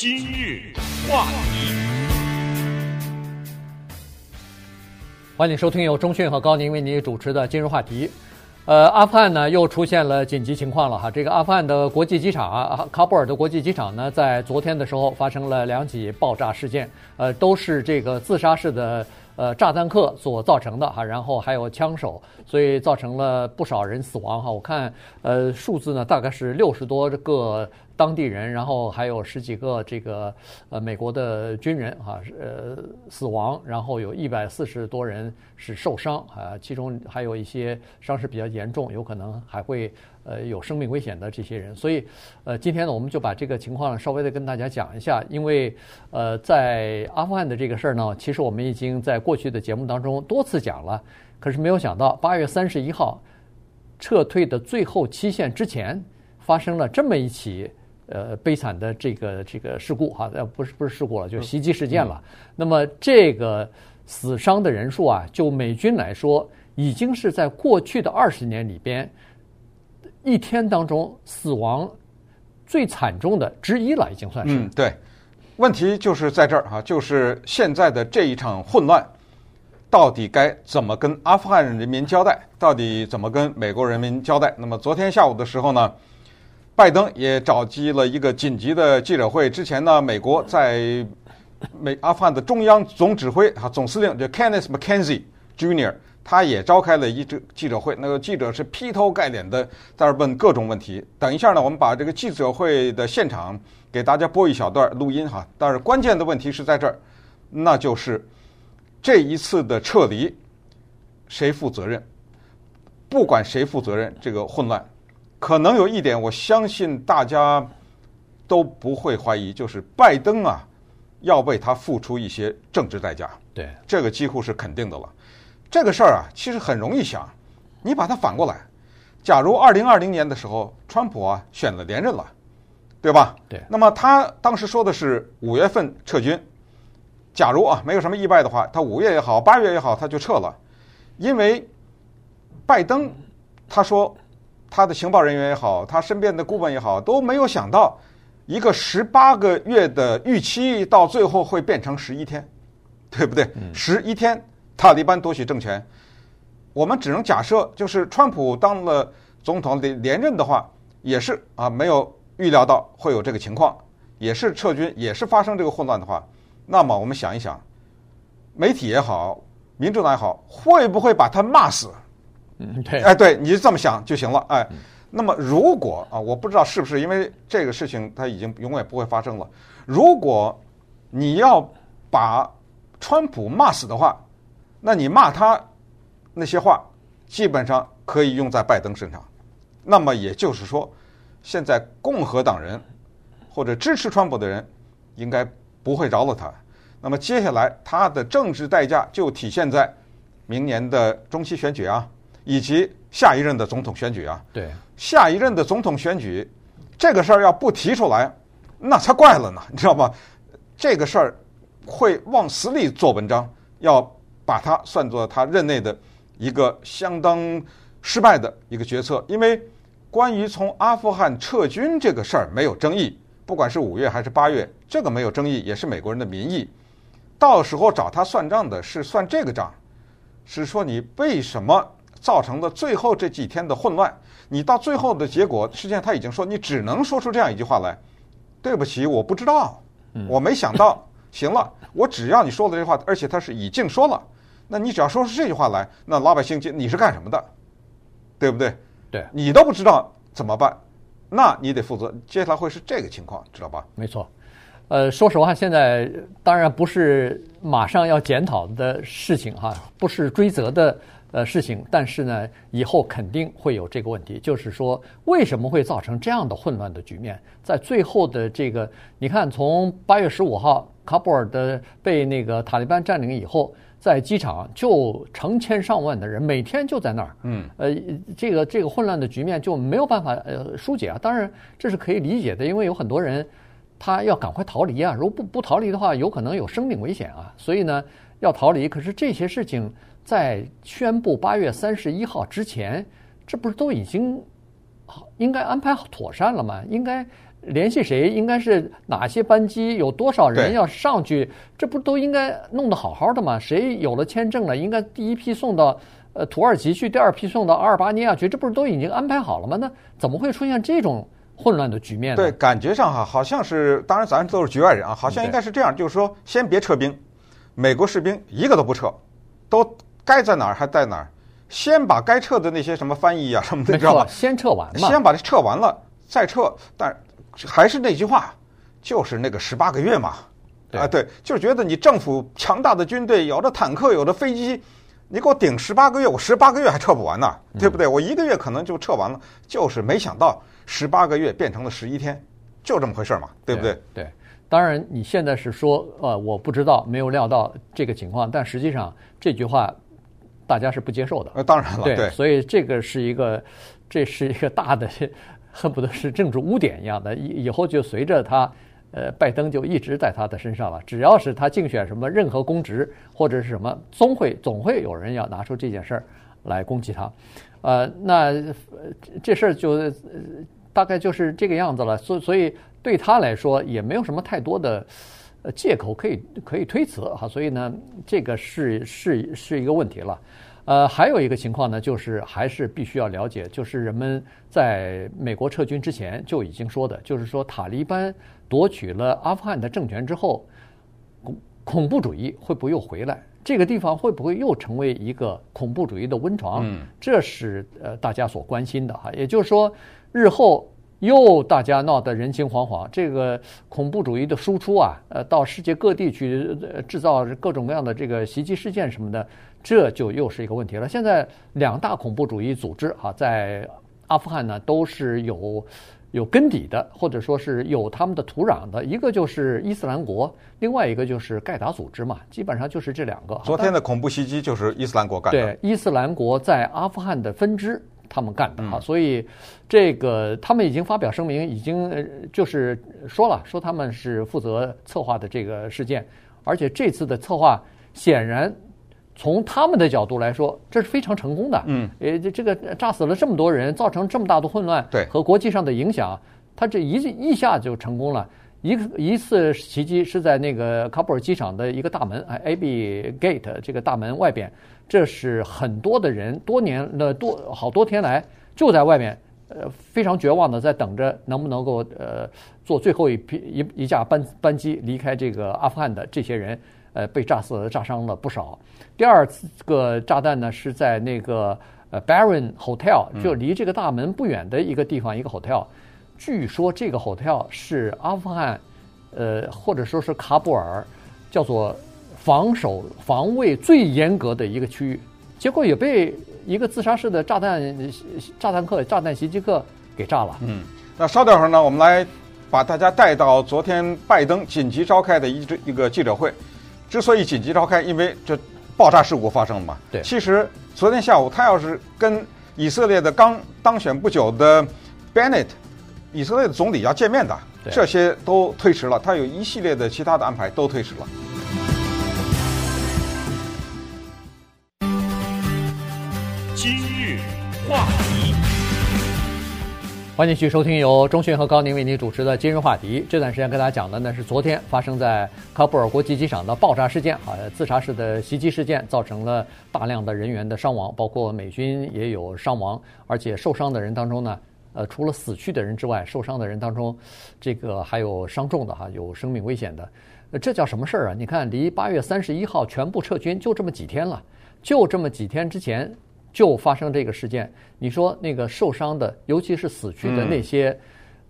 今日话题，欢迎收听由中讯和高宁为您主持的今日话题。呃，阿富汗呢又出现了紧急情况了哈。这个阿富汗的国际机场啊，喀布尔的国际机场呢，在昨天的时候发生了两起爆炸事件，呃，都是这个自杀式的呃炸弹客所造成的哈。然后还有枪手，所以造成了不少人死亡哈。我看呃数字呢，大概是六十多个。当地人，然后还有十几个这个呃美国的军人哈，呃死亡，然后有一百四十多人是受伤啊，其中还有一些伤势比较严重，有可能还会呃有生命危险的这些人。所以呃今天呢，我们就把这个情况稍微的跟大家讲一下，因为呃在阿富汗的这个事儿呢，其实我们已经在过去的节目当中多次讲了，可是没有想到八月三十一号撤退的最后期限之前发生了这么一起。呃，悲惨的这个这个事故哈，呃，不是不是事故了，就袭击事件了。那么这个死伤的人数啊，就美军来说，已经是在过去的二十年里边一天当中死亡最惨重的之一了，已经算是。嗯，对。问题就是在这儿哈，就是现在的这一场混乱，到底该怎么跟阿富汗人民交代？到底怎么跟美国人民交代？那么昨天下午的时候呢？拜登也召集了一个紧急的记者会。之前呢，美国在美阿富汗的中央总指挥啊，总司令就 Kenneth McKenzie Jr.，他也召开了一这记者会。那个记者是劈头盖脸的在那问各种问题。等一下呢，我们把这个记者会的现场给大家播一小段录音哈。但是关键的问题是在这儿，那就是这一次的撤离谁负责任？不管谁负责任，这个混乱。可能有一点，我相信大家都不会怀疑，就是拜登啊，要为他付出一些政治代价。对，这个几乎是肯定的了。这个事儿啊，其实很容易想，你把它反过来，假如二零二零年的时候，川普啊选了连任了，对吧？对。那么他当时说的是五月份撤军，假如啊没有什么意外的话，他五月也好，八月也好，他就撤了，因为拜登他说。他的情报人员也好，他身边的顾问也好，都没有想到，一个十八个月的预期到最后会变成十一天，对不对？十一天，塔利班夺取政权，我们只能假设，就是川普当了总统连连任的话，也是啊，没有预料到会有这个情况，也是撤军，也是发生这个混乱的话，那么我们想一想，媒体也好，民主党也好，会不会把他骂死？嗯，对，哎，对，你就这么想就行了，哎，那么如果啊，我不知道是不是因为这个事情它已经永远不会发生了。如果你要把川普骂死的话，那你骂他那些话基本上可以用在拜登身上。那么也就是说，现在共和党人或者支持川普的人应该不会饶了他。那么接下来他的政治代价就体现在明年的中期选举啊。以及下一任的总统选举啊，对，下一任的总统选举，这个事儿要不提出来，那才怪了呢，你知道吗？这个事儿会往死里做文章，要把它算作他任内的一个相当失败的一个决策。因为关于从阿富汗撤军这个事儿没有争议，不管是五月还是八月，这个没有争议，也是美国人的民意。到时候找他算账的是算这个账，是说你为什么？造成的最后这几天的混乱，你到最后的结果，实际上他已经说，你只能说出这样一句话来：“对不起，我不知道，我没想到。”行了，我只要你说了这句话，而且他是已经说了，那你只要说出这句话来，那老百姓就你是干什么的？对不对？对，你都不知道怎么办，那你得负责。接下来会是这个情况，知道吧？没错。呃，说实话，现在当然不是马上要检讨的事情哈，不是追责的。呃，事情，但是呢，以后肯定会有这个问题，就是说，为什么会造成这样的混乱的局面？在最后的这个，你看，从八月十五号喀布尔的被那个塔利班占领以后，在机场就成千上万的人每天就在那儿，嗯，呃，这个这个混乱的局面就没有办法呃疏解啊。当然，这是可以理解的，因为有很多人他要赶快逃离啊，如果不不逃离的话，有可能有生命危险啊，所以呢，要逃离。可是这些事情。在宣布八月三十一号之前，这不是都已经好应该安排妥善了吗？应该联系谁，应该是哪些班机，有多少人要上去，这不都应该弄得好好的吗？谁有了签证了，应该第一批送到呃土耳其去，第二批送到阿尔巴尼亚去，这不是都已经安排好了吗？那怎么会出现这种混乱的局面呢？对，感觉上哈，好像是，当然咱都是局外人啊，好像应该是这样，就是说，先别撤兵，美国士兵一个都不撤，都该在哪儿还在哪儿，先把该撤的那些什么翻译啊什么的，知道吧？先撤完嘛，先把这撤完了再撤，但。还是那句话，就是那个十八个月嘛，啊，对，就是觉得你政府强大的军队，有的坦克，有的飞机，你给我顶十八个月，我十八个月还撤不完呢，对不对？我一个月可能就撤完了，就是没想到十八个月变成了十一天，就这么回事嘛，对不对？对，对，当然你现在是说，呃，我不知道，没有料到这个情况，但实际上这句话大家是不接受的。呃，当然了，对，对，所以这个是一个，这是一个大的。恨不得是政治污点一样的，以以后就随着他，呃，拜登就一直在他的身上了。只要是他竞选什么任何公职或者是什么，总会总会有人要拿出这件事儿来攻击他。呃，那这事儿就、呃、大概就是这个样子了。所所以对他来说也没有什么太多的借口可以可以推辞哈。所以呢，这个是是是一个问题了。呃，还有一个情况呢，就是还是必须要了解，就是人们在美国撤军之前就已经说的，就是说塔利班夺取了阿富汗的政权之后，恐恐怖主义会不会又回来？这个地方会不会又成为一个恐怖主义的温床？嗯，这是呃大家所关心的哈。也就是说，日后又大家闹得人心惶惶，这个恐怖主义的输出啊，呃，到世界各地去制造各种各样的这个袭击事件什么的。这就又是一个问题了。现在两大恐怖主义组织啊，在阿富汗呢都是有有根底的，或者说是有他们的土壤的。一个就是伊斯兰国，另外一个就是盖达组织嘛，基本上就是这两个。昨天的恐怖袭击就是伊斯兰国干的。对，伊斯兰国在阿富汗的分支，他们干的啊。嗯、所以这个他们已经发表声明，已经就是说了，说他们是负责策划的这个事件，而且这次的策划显然。从他们的角度来说，这是非常成功的。嗯，呃，这这个炸死了这么多人，造成这么大的混乱，对，和国际上的影响，他这一一下就成功了。一个一次袭击是在那个喀布尔机场的一个大门，哎，Abbey Gate 这个大门外边，这是很多的人多年的多好多天来就在外面，呃，非常绝望的在等着能不能够呃坐最后一批一一架班班机离开这个阿富汗的这些人。呃，被炸死、炸伤了不少。第二次个炸弹呢，是在那个呃 Baron Hotel，就离这个大门不远的一个地方，一个 hotel。据说这个 hotel 是阿富汗，呃，或者说是喀布尔，叫做防守防卫最严格的一个区域。结果也被一个自杀式的炸弹炸弹客、炸弹袭击客给炸了。嗯，那稍等会儿呢，我们来把大家带到昨天拜登紧急召开的一一个记者会。之所以紧急召开，因为这爆炸事故发生了嘛。对，其实昨天下午他要是跟以色列的刚当选不久的 Bennett，以色列的总理要见面的，这些都推迟了。他有一系列的其他的安排都推迟了。欢迎继续收听由中讯和高宁为您主持的今日话题。这段时间跟大家讲的呢是昨天发生在喀布尔国际机场的爆炸事件，啊，自杀式的袭击事件，造成了大量的人员的伤亡，包括美军也有伤亡，而且受伤的人当中呢，呃，除了死去的人之外，受伤的人当中，这个还有伤重的哈，有生命危险的，这叫什么事儿啊？你看，离八月三十一号全部撤军就这么几天了，就这么几天之前。就发生这个事件，你说那个受伤的，尤其是死去的那些，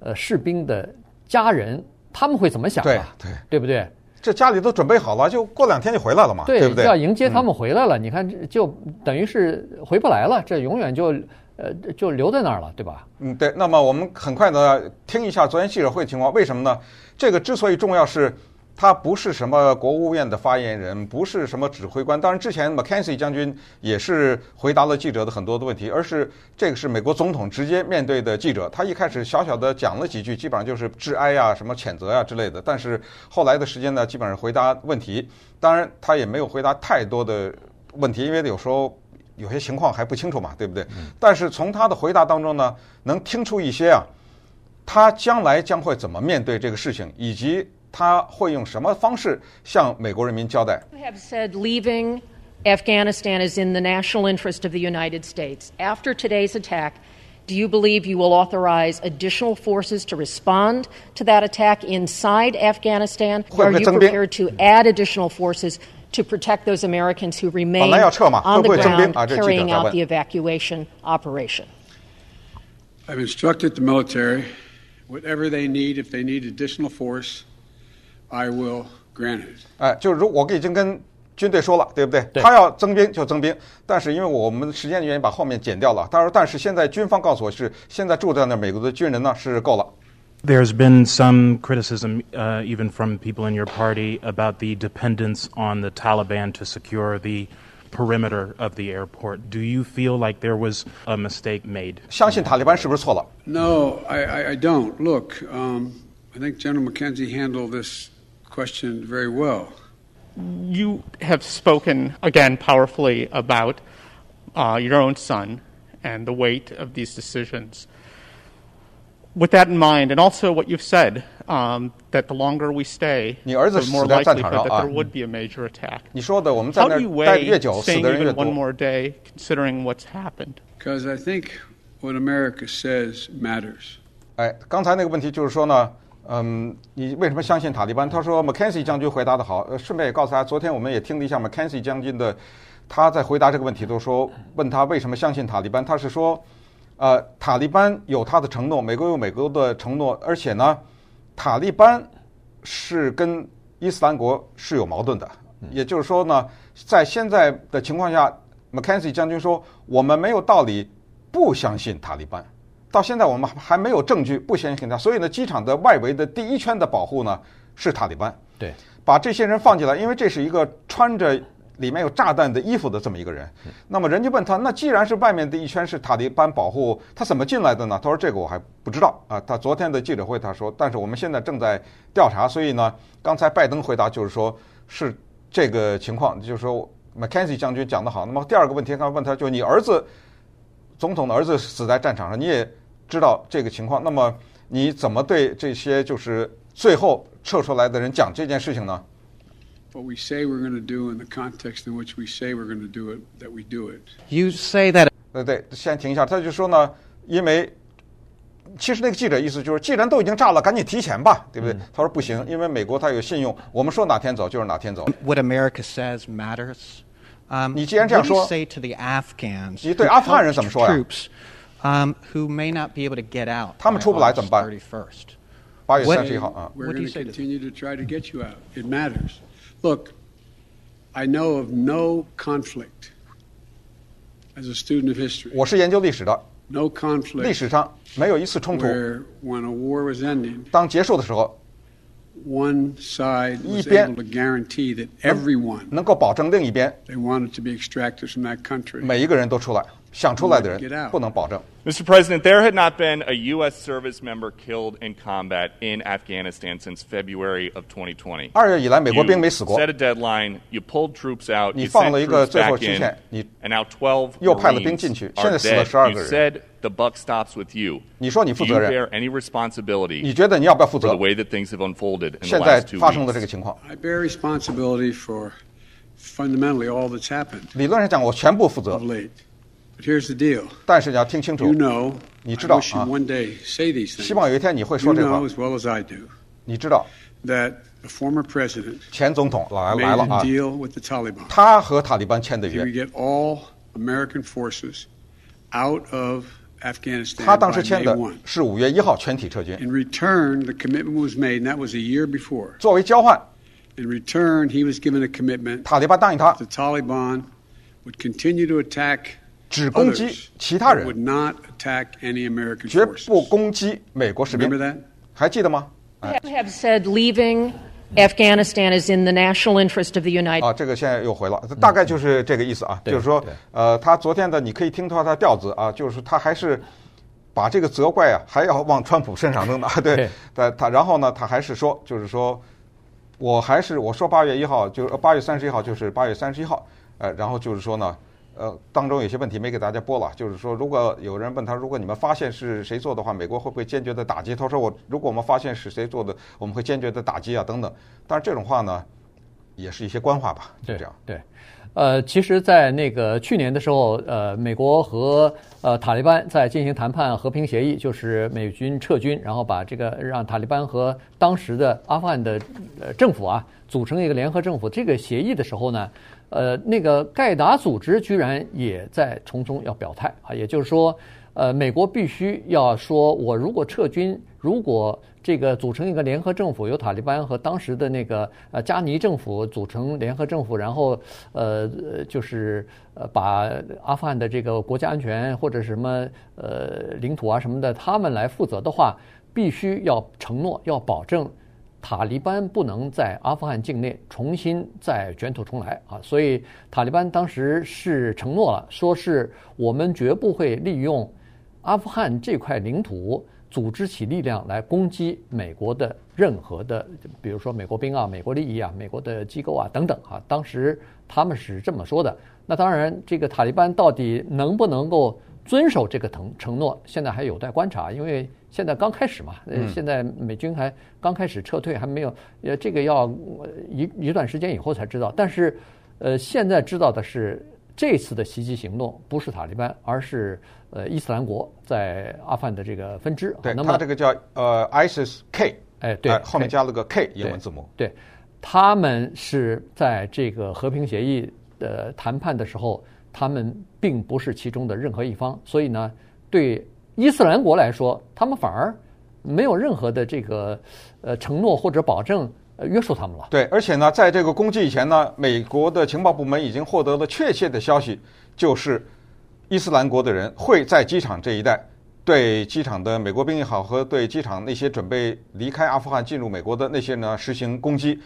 呃，士兵的家人，他们会怎么想啊？对对，对不对？这家里都准备好了，就过两天就回来了嘛，对，对不对？要迎接他们回来了，你看，就等于是回不来了，这永远就呃就留在那儿了，对吧？嗯，对。那么我们很快的听一下昨天记者会的情况，为什么呢？这个之所以重要是。他不是什么国务院的发言人，不是什么指挥官。当然，之前 McKenzie 将军也是回答了记者的很多的问题，而是这个是美国总统直接面对的记者。他一开始小小的讲了几句，基本上就是致哀呀、什么谴责呀之类的。但是后来的时间呢，基本上回答问题。当然，他也没有回答太多的问题，因为有时候有些情况还不清楚嘛，对不对？但是从他的回答当中呢，能听出一些啊，他将来将会怎么面对这个事情，以及他会用什么方式向美国人民交代。You have said leaving Afghanistan is in the national interest of the United States. After today's attack, do you believe you will authorize additional forces to respond to that attack inside Afghanistan? 会不 Are 会 you 增兵？ prepared to add additional forces to protect those Americans who remain 本来要撤嘛， on 会不 the 会增兵？ ground 啊，这是记者 carrying 在 out 问 the。evacuation operation? I've instructed the military, whatever they need, if they need additional force, I will grant it. 哎，就是如我已经跟军队说了，对不对？对他要增兵就增兵，但是因为我们时间的原因，把后面剪掉了。他说，但是现在军方告诉我是，现在住在那儿美国的军人呢是够了。 There's been some criticism, uh, even from people in your party, about the dependence on the Taliban to secure the perimeter of the airport. Do you feel like there was a mistake made? 相信塔利班是不是错了？ No, I, I, I don't. Look, um, I think General McKenzie handled this question very well. you have spoken again powerfully about uh, your own son and the weight of these decisions. With that in mind, and also what you've said, um, that the longer we stay, 你儿子 the more 死在战场 likelihood 上， that 啊。 there would be a major attack. 你说的我们在 How 那 do you 儿待越 weigh 久，死 staying 的人越 even one 多。 more day, considering what's happened? Because I think what America says matters. 哎，刚才那个问题就是说呢， 嗯，你为什么相信塔利班？他说 McKenzie 将军回答的好，呃，顺便也告诉大家，昨天我们也听了一下 McKenzie 将军的，他在回答这个问题，都说问他为什么相信塔利班，他是说，呃，塔利班有他的承诺，美国有美国的承诺，而且呢，塔利班是跟伊斯兰国是有矛盾的，也就是说呢，在现在的情况下，McKenzie 将军说，我们没有道理不相信塔利班。到现在我们还没有证据不相信他，所以呢，机场的外围的第一圈的保护呢是塔利班，对，把这些人放进来，因为这是一个穿着里面有炸弹的衣服的这么一个人。那么人家问他，那既然是外面的一圈是塔利班保护，他怎么进来的呢？他说这个我还不知道啊。他昨天的记者会他说，但是我们现在正在调查，所以呢，刚才拜登回答就是说是这个情况，就是说 McKenzie 将军讲得好。那么第二个问题，刚问他就你儿子。总统的儿子死在战场上，你也知道这个情况。那么你怎么对这些就是最后撤出来的人讲这件事情呢？What we say we're going to do in the context in which we say we're going to do it, that we do it. You say that 对对，先停一下。他就说呢，因为其实那个记者意思就是，既然都已经炸了，赶紧提前吧，对不对？他说不行，因为美国他有信用，我们说哪天走就是哪天走。what America says matters. Um, 你既然这样 what do you 说，say to the Afghans 你对阿富汗人怎么说呀？troops um, who may not be able to get out 他们 by 出不来怎么办？ August 31st? 八月 What- 三十一号啊， We're What do going you to say to continue to try to get you out. It matters. Look, I know of no conflict as a student of history. 我是研究历史的， No 历 conflict 史上没有一次冲突， where when a war was ending, 当结束的时候， one side was 一边 able to guarantee that everyone 能够保证另一边 they wanted to be extracted from that country. 每一个人都出来， 想出来的 Get 人 out. 不能保证。 Mr. President, there had not been a U.S. service member killed in combat in Afghanistan since February of 2020. 二月以来，美国 You 兵没死过 set，a deadline, you pulled troops out, 你 you 放 sent 了一个 troops 最后 back 期 in, 限，你 and now 12又派了兵 Marines 进去， are 现在死了 dead. 12 You 个人。 said the buck stops with you. 你说你 Do 负 you 责任， bear any responsibility 你觉得你要不要负 for the 责？ way that things have unfolded in the 现在 last two 发生的这个 weeks? 情况， I bear responsibility for fundamentally all that's happened 理论上讲我全部负 of 责， late. 但是你要听清楚 You，know, 你 I 知道，wish you'd 啊。one day say these 希 things. 望有一天你会 You 说这话 know。as well as I do 你知道，that the former president 前总统来 made 来了 a 啊，deal with the Taliban. 他和塔利班签的 He would 约，get all American forces out of Afghanistan 他 by 当时签 May 的 1. 是五月一号全体撤军。In return, the commitment was made, and that was a year before. 作为交换，In return, he was given a commitment 塔利班答应他只攻击其他人，绝不攻击美国士兵。还记得吗？Have said leaving Afghanistan is in the national interest of the United States. 啊，这个现在又回了，大概就是这个意思啊，就是说，呃，他昨天的你可以听到他调子啊，就是他还是把这个责怪啊还要往川普身上扔的，对，他然后呢，他还是说，就是说，我还是我说八月一号，就是八月三十一号，就是八月三十一号，呃，然后就是说呢。呃，当中有些问题没给大家播了，就是说，如果有人问他，如果你们发现是谁做的话，美国会不会坚决的打击？他说我如果我们发现是谁做的，我们会坚决的打击啊，等等。但是这种话呢，也是一些官话吧，就这样。对。对呃，其实，在那个去年的时候，呃，美国和呃塔利班在进行谈判和平协议，就是美军撤军，然后把这个让塔利班和当时的阿富汗的呃政府啊组成一个联合政府。这个协议的时候呢，呃，那个盖达组织居然也在从中要表态啊，也就是说，呃，美国必须要说，我如果撤军，如果这个组成一个联合政府，由塔利班和当时的那个呃加尼政府组成联合政府，然后呃就是呃把阿富汗的这个国家安全或者什么呃领土啊什么的他们来负责的话，必须要承诺要保证塔利班不能在阿富汗境内重新再卷土重来啊！所以塔利班当时是承诺了，说是我们绝不会利用阿富汗这块领土。组织起力量来攻击美国的任何的，比如说美国兵啊、美国利益啊、美国的机构啊等等啊。当时他们是这么说的。那当然，这个塔利班到底能不能够遵守这个承承诺，现在还有待观察，因为现在刚开始嘛。呃，现在美军还刚开始撤退，还没有呃，这个要一一段时间以后才知道。但是，呃，现在知道的是。这次的袭击行动不是塔利班，而是呃伊斯兰国在阿富汗的这个分支。对，那么它这个叫呃 ISIS K，哎，对，呃、后面加了个 K 英文字母。对，对，他们是在这个和平协议的谈判的时候，他们并不是其中的任何一方，所以呢，对伊斯兰国来说，他们反而没有任何的这个呃承诺或者保证。呃，约束他们了。对，而且呢，在这个攻击以前呢，美国的情报部门已经获得了确切的消息，就是伊斯兰国的人会在机场这一带对机场的美国兵也好，和对机场那些准备离开阿富汗进入美国的那些呢实行攻击。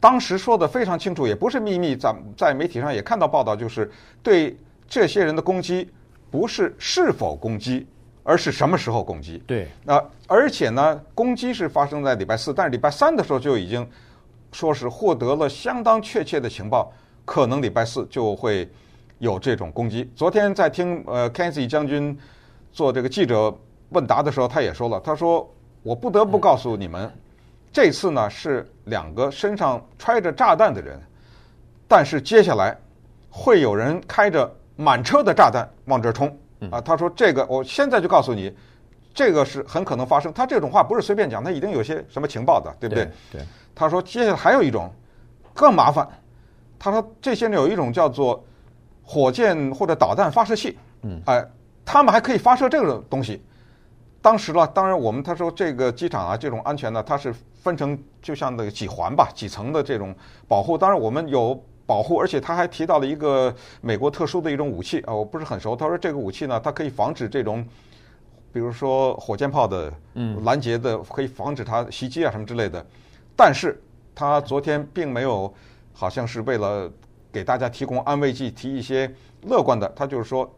当时说的非常清楚，也不是秘密，在在媒体上也看到报道，就是对这些人的攻击不是是否攻击。而是什么时候攻击？对，那而且呢，攻击是发生在礼拜四，但是礼拜三的时候就已经说是获得了相当确切的情报，可能礼拜四就会有这种攻击。昨天在听呃 Kensi 将军做这个记者问答的时候，他也说了，他说我不得不告诉你们，这次呢是两个身上揣着炸弹的人，但是接下来会有人开着满车的炸弹往这儿冲。啊，他说这个，我现在就告诉你，这个是很可能发生。他这种话不是随便讲，他一定有些什么情报的，对不对？对。他说接下来还有一种更麻烦。他说这些人有一种叫做火箭或者导弹发射器。嗯。哎，他们还可以发射这个东西。当时呢，当然我们他说这个机场啊，这种安全呢，它是分成就像那个几环吧，几层的这种保护。当然我们有。保护，而且他还提到了一个美国特殊的一种武器啊，我不是很熟。他说这个武器呢，它可以防止这种，比如说火箭炮的拦截的，可以防止它袭击啊什么之类的。但是他昨天并没有，好像是为了给大家提供安慰剂，提一些乐观的。他就是说，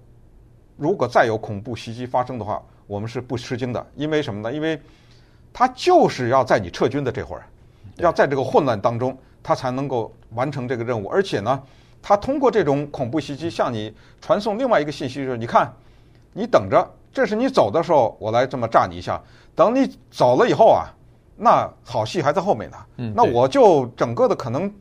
如果再有恐怖袭击发生的话，我们是不吃惊的，因为什么呢？因为他就是要在你撤军的这会儿，要在这个混乱当中。他才能够完成这个任务，而且呢，他通过这种恐怖袭击向你传送另外一个信息，就是你看，你等着，这是你走的时候，我来这么炸你一下，等你走了以后啊，那好戏还在后面呢。嗯，那我就整个的可能。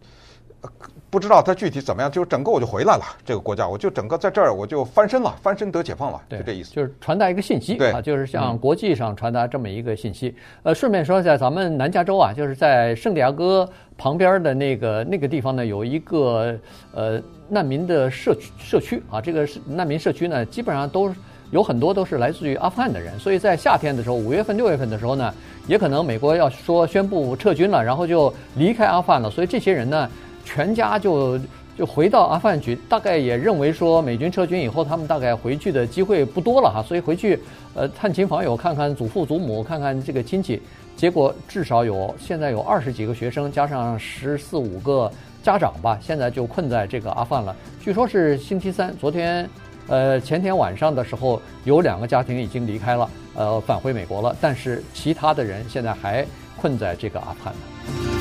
不知道他具体怎么样，就整个我就回来了。这个国家，我就整个在这儿，我就翻身了，翻身得解放了，就这意思。就是传达一个信息，啊，就是向国际上传达这么一个信息。呃，顺便说一下，咱们南加州啊，就是在圣地亚哥旁边的那个那个地方呢，有一个呃难民的社区社区啊。这个是难民社区呢，基本上都有很多都是来自于阿富汗的人，所以在夏天的时候，五月份、六月份的时候呢，也可能美国要说宣布撤军了，然后就离开阿富汗了。所以这些人呢。全家就就回到阿富汗去，大概也认为说美军撤军以后，他们大概回去的机会不多了哈，所以回去呃探亲访友，看看祖父祖母，看看这个亲戚。结果至少有现在有二十几个学生，加上十四五个家长吧，现在就困在这个阿富汗了。据说是星期三，昨天呃前天晚上的时候，有两个家庭已经离开了，呃返回美国了，但是其他的人现在还困在这个阿富汗。